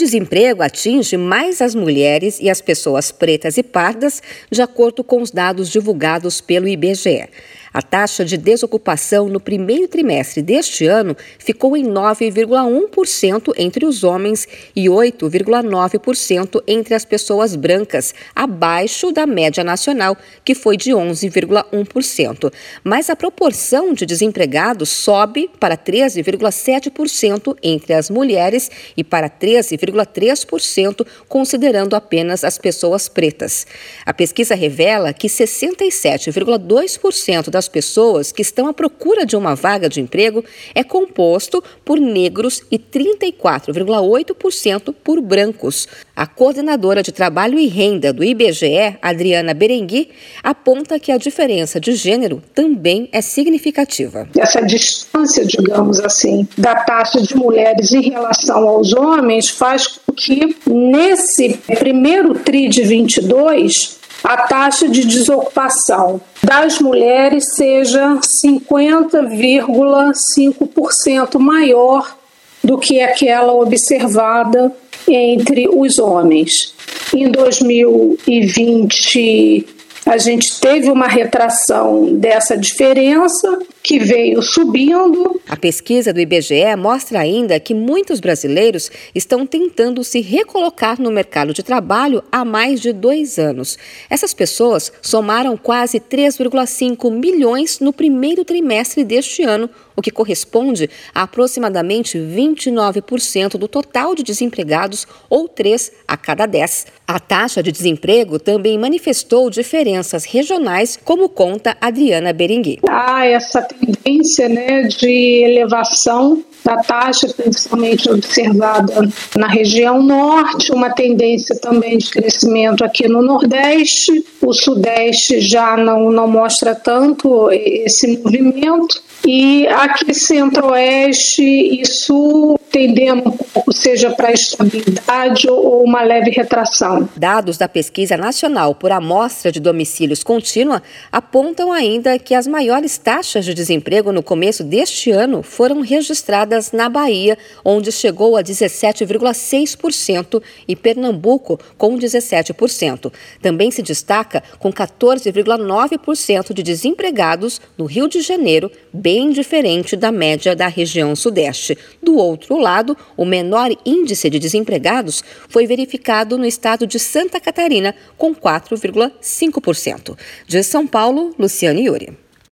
desemprego atinge mais as mulheres e as pessoas pretas e pardas, de acordo com os dados divulgados pelo IBGE. A taxa de desocupação no primeiro trimestre deste ano ficou em 9,1% entre os homens e 8,9% entre as pessoas brancas, abaixo da média nacional, que foi de 11,1%. Mas a proporção de desempregados sobe para 13,7% entre as mulheres e para 13,3% considerando apenas as pessoas pretas. A pesquisa revela que 67,2% das das pessoas que estão à procura de uma vaga de emprego é composto por negros e 34,8% por brancos. A coordenadora de trabalho e renda do IBGE, Adriana Berengui, aponta que a diferença de gênero também é significativa. Essa distância, digamos assim, da taxa de mulheres em relação aos homens faz com que nesse primeiro TRI de 22 a taxa de desocupação das mulheres seja 50,5% maior do que aquela observada entre os homens. Em 2020, a gente teve uma retração dessa diferença que veio subindo. A pesquisa do IBGE mostra ainda que muitos brasileiros estão tentando se recolocar no mercado de trabalho há mais de dois anos. Essas pessoas somaram quase 3,5 milhões no primeiro trimestre deste ano, o que corresponde a aproximadamente 29% do total de desempregados, ou 3 a cada 10. A taxa de desemprego também manifestou diferenças regionais, como conta Adriana Berengui. Ah, essa tendência né, de elevação da taxa, principalmente observada na região norte, uma tendência também de crescimento aqui no Nordeste. O Sudeste já não, não mostra tanto esse movimento. E aqui centro-oeste e sul tendendo seja para estabilidade ou uma leve retração. Dados da Pesquisa Nacional por Amostra de Domicílios Contínua apontam ainda que as maiores taxas de desemprego no começo deste ano foram registradas na Bahia, onde chegou a 17,6%, e Pernambuco, com 17%. Também se destaca com 14,9% de desempregados no Rio de Janeiro, bem diferente da média da região Sudeste. Do outro lado, o menor índice de desempregados foi verificado no estado de Santa Catarina, com 4,5%. De São Paulo, Luciane Yuri.